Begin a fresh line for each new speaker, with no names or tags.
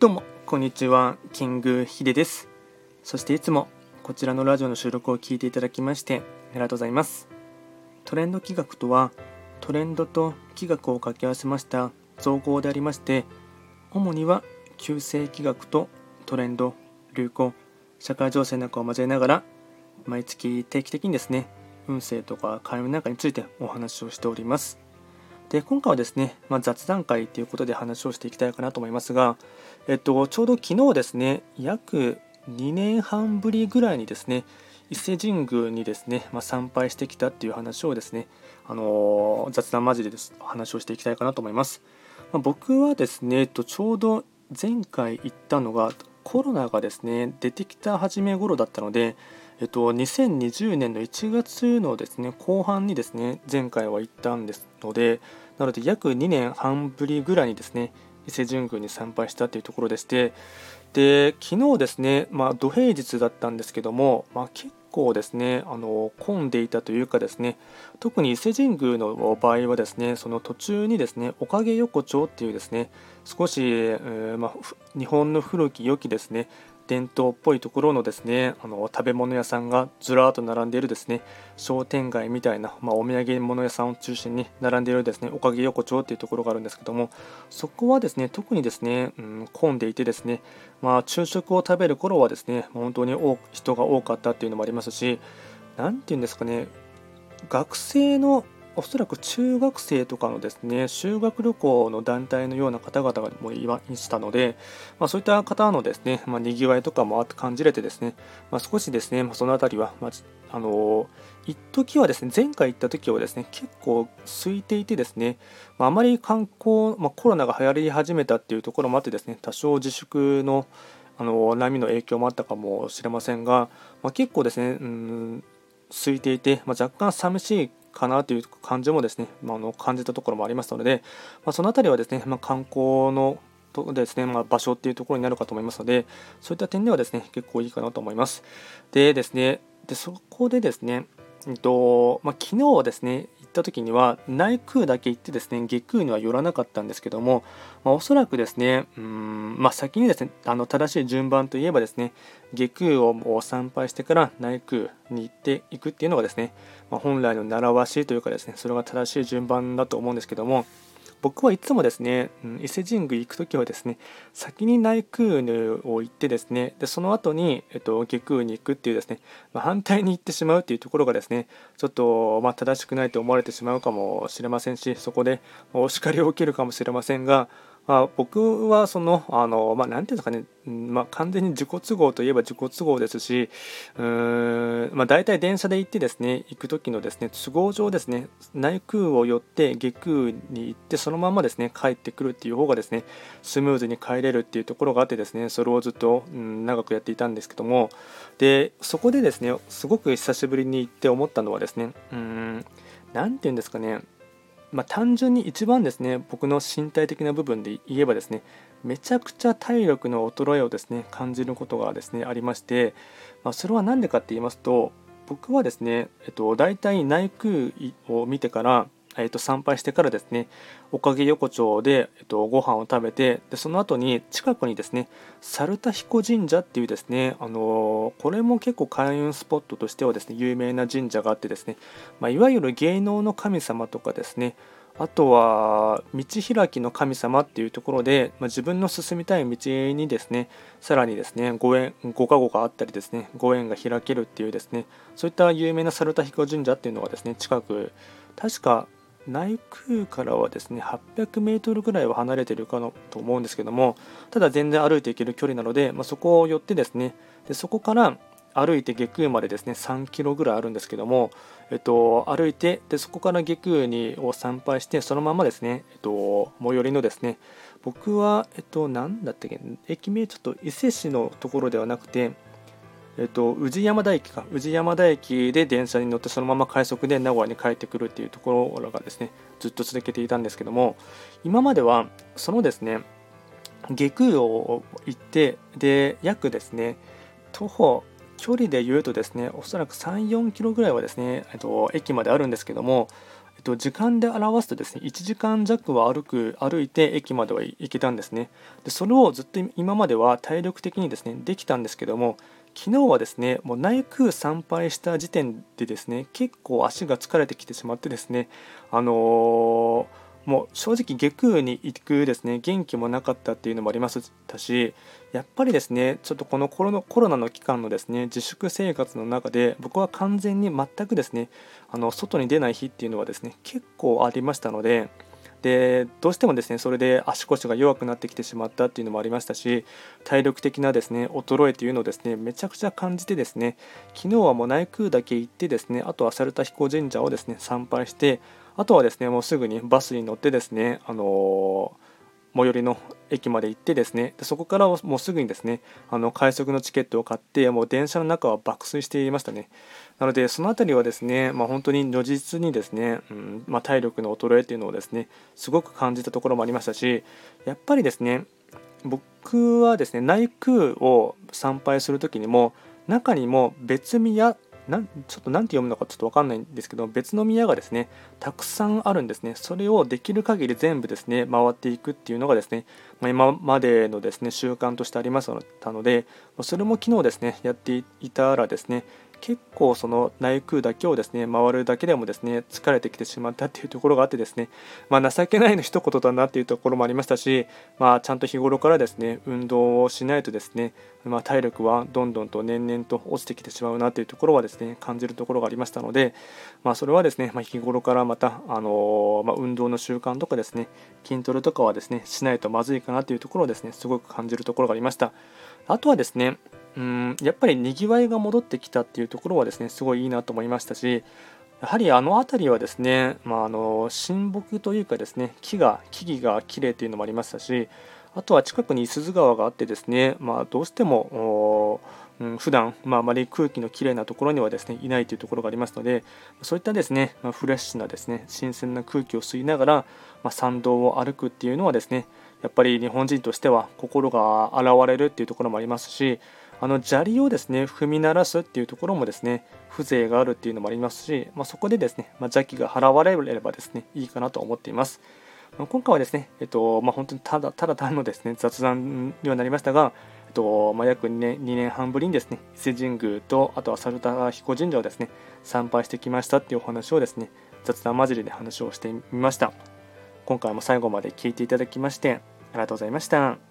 どうもこんにちはキングヒデです。そしていつもこちらのラジオの収録を聞いていただきましてありがとうございます。トレンド企画とはトレンドと企画を掛け合わせました造語でありまして主には旧世企画とトレンド流行社会情勢なんかを交えながら毎月定期的にですね運勢とか開運なんかについてお話をしております。で今回はですね、まあ、雑談会ということで話をしていきたいかなと思いますが、えっと、ちょうど昨日ですね約2年半ぶりぐらいにですね伊勢神宮にですね、まあ、参拝してきたっていう話をですね、あのー、雑談交じりです話をしていきたいかなと思います。まあ、僕はですね、えっと、ちょうど前回行ったのがコロナがですね出てきた初め頃だったので、えっと、2020年の1月のですね後半にですね前回は行ったんですのでなので約2年半ぶりぐらいにですね伊勢神宮に参拝したというところでしてで昨日ですね、まあ、土平日だったんですけども、まあ、結構ですねあの混んでいたというかですね特に伊勢神宮の場合はですねその途中にですねおかげ横丁っていうですね少し、えー、まあ、日本の古き良きですね伝統っぽいところのですねあの食べ物屋さんがずらーっと並んでいるですね商店街みたいな、まあ、お土産物屋さんを中心に並んでいるですねおかげ横丁っていうところがあるんですけどもそこはですね特にですね、うん、混んでいてですね、まあ、昼食を食べる頃はですね本当に人が多かったっていうのもありますし何て言うんですかね学生のおそらく中学生とかのですね修学旅行の団体のような方々がもいましたので、まあ、そういった方のですね、まあ、にぎわいとかもあって感じれてですね、まあ、少しですね、まあ、その辺りは、まあ、あの一時はですね前回行った時はですね結構空いていてですね、まあ、あまり観光、まあ、コロナが流行り始めたっていうところもあってですね多少自粛のあの波の影響もあったかもしれませんが、まあ、結構ですね、うん、空いていて、まあ、若干寂しいかなという感じもですね、まあ、の感じたところもありますので、まあ、その辺りはですね、まあ、観光のとですね、まあ、場所っていうところになるかと思いますので、そういった点ではですね、結構いいかなと思います。でですね、でそこでですね、えっとまあ、昨日はですね、った時には内宮だけ行ってですね下宮には寄らなかったんですけども、まあ、おそらくですねうん、まあ、先にですねあの正しい順番といえばですね下宮を参拝してから内宮に行っていくっていうのがですね、まあ、本来の習わしというかですねそれが正しい順番だと思うんですけども僕はいつもですね、伊勢神宮行く時はですね先に内宮を行ってですねでその後に、えっと、下宮に行くっていうですね、まあ、反対に行ってしまうっていうところがですねちょっと、まあ、正しくないと思われてしまうかもしれませんしそこでお叱りを受けるかもしれませんがまあ、僕はその、あの、まあ、なんていうんですかね、まあ、完全に自己都合といえば自己都合ですし、うーん、まあ、大体電車で行ってですね、行く時のですね、都合上ですね、内宮を寄って下宮に行って、そのままですね、帰ってくるっていう方がですね、スムーズに帰れるっていうところがあってですね、それをずっと、うん、長くやっていたんですけども、で、そこでですね、すごく久しぶりに行って思ったのはですね、うん、なんていうんですかね、まあ、単純に一番ですね僕の身体的な部分で言えばですねめちゃくちゃ体力の衰えをですね感じることがですねありまして、まあ、それは何でかって言いますと僕はですね、えっと、大体内宮を見てからえー、と参拝してからですねおかげ横丁で、えー、とご飯を食べてでその後に近くにですね猿田彦神社っていうですね、あのー、これも結構開運スポットとしてはですね有名な神社があってですね、まあ、いわゆる芸能の神様とかですねあとは道開きの神様っていうところで、まあ、自分の進みたい道にですねさらにですねご縁ご加護があったりですねご縁が開けるっていうですねそういった有名な猿田彦神社っていうのがですね近く確か内宮からはですね800メートルぐらいは離れているかなと思うんですけどもただ全然歩いていける距離なので、まあ、そこを寄ってですねでそこから歩いて下宮までですね3キロぐらいあるんですけども、えっと、歩いてでそこから下宮にを参拝してそのままですね、えっと、最寄りのですね僕は、えっと、何だったっけ駅名ちょっと伊勢市のところではなくてえっと、宇治山田駅か。宇治山田駅で電車に乗ってそのまま快速で名古屋に帰ってくるっていうところがですねずっと続けていたんですけども今まではそのですね下空を行ってで約ですね徒歩距離で言うとですねおそらく3、4キロぐらいはですね、えっと、駅まであるんですけどもえっと、時間で表すとですね1時間弱は歩く歩いて駅までは行けたんですね。でそれをずっと今までは体力的にですねできたんですけども昨日はですねもう内宮参拝した時点でですね結構足が疲れてきてしまってですねあのーもう正直下空に行くですね元気もなかったっていうのもありましたしやっぱりですねちょっとこのコロコロナの期間のですね自粛生活の中で僕は完全に全くですねあの外に出ない日っていうのはですね結構ありましたのででどうしてもですねそれで足腰が弱くなってきてしまったっていうのもありましたし体力的なですね衰えというのをですねめちゃくちゃ感じてですね昨日はもう内宮だけ行ってですねあとは猿田彦神社をですね参拝してあとはですねもうすぐにバスに乗ってですねあの最寄りの駅まで行ってですねでそこからもうすぐにですねあの快速のチケットを買ってもう電車の中は爆睡していましたね。なのでその辺りはですね、まあ、本当に如実にですね、うんまあ、体力の衰えっていうのをですねすごく感じたところもありましたしやっぱりですね僕はですね内宮を参拝する時にも中にも別宮なんちょっと何て読むのかちょっと分かんないんですけど別の宮がですねたくさんあるんですね。それをできる限り全部ですね回っていくっていうのがですね、ま、今までのですね習慣としてありましたのでそれも昨日ですねやっていたらですね結構その内宮だけをですね回るだけでもですね疲れてきてしまったっていうところがあってですね、まあ、情けないの一言だなっていうところもありましたし、まあ、ちゃんと日頃からですね運動をしないとですね、まあ、体力はどんどんと年々と落ちてきてしまうなというところはですね感じるところがありましたので、まあ、それはですね、ま日頃からまた、あのま運動の習慣とかですね筋トレとかはですねしないとまずいかなというところをですねすごく感じるところがありました。あとはですねうんやっぱりにぎわいが戻ってきたっていうところはですねすごいいいなと思いましたしやはりあの辺りはですね、まあ、あの親睦というかですね木が木々が綺麗というのもありましたしあとは近くに五十鈴川があってですね、まあ、どうしてもうん、普段、まあ、あまり空気のきれいなところにはですねいないというところがありますのでそういったですね、まあ、フレッシュなですね新鮮な空気を吸いながら、まあ、参道を歩くっていうのはですねやっぱり日本人としては心が洗われるっていうところもありますしあの砂利をですね踏み鳴らすっていうところもですね風情があるっていうのもありますし、まあ、そこでですね、まあ、邪気が払われればですねいいかなと思っています。今回はですね、えっとまあ、本当にただただ単のですね雑談にはなりましたが、えっとまあ、約2年 ,2 年半ぶりにですね伊勢神宮とあとは猿田彦神社をですね参拝してきましたっていうお話をですね雑談交じりで話をしてみました今回も最後まで聞いていただきましてありがとうございました。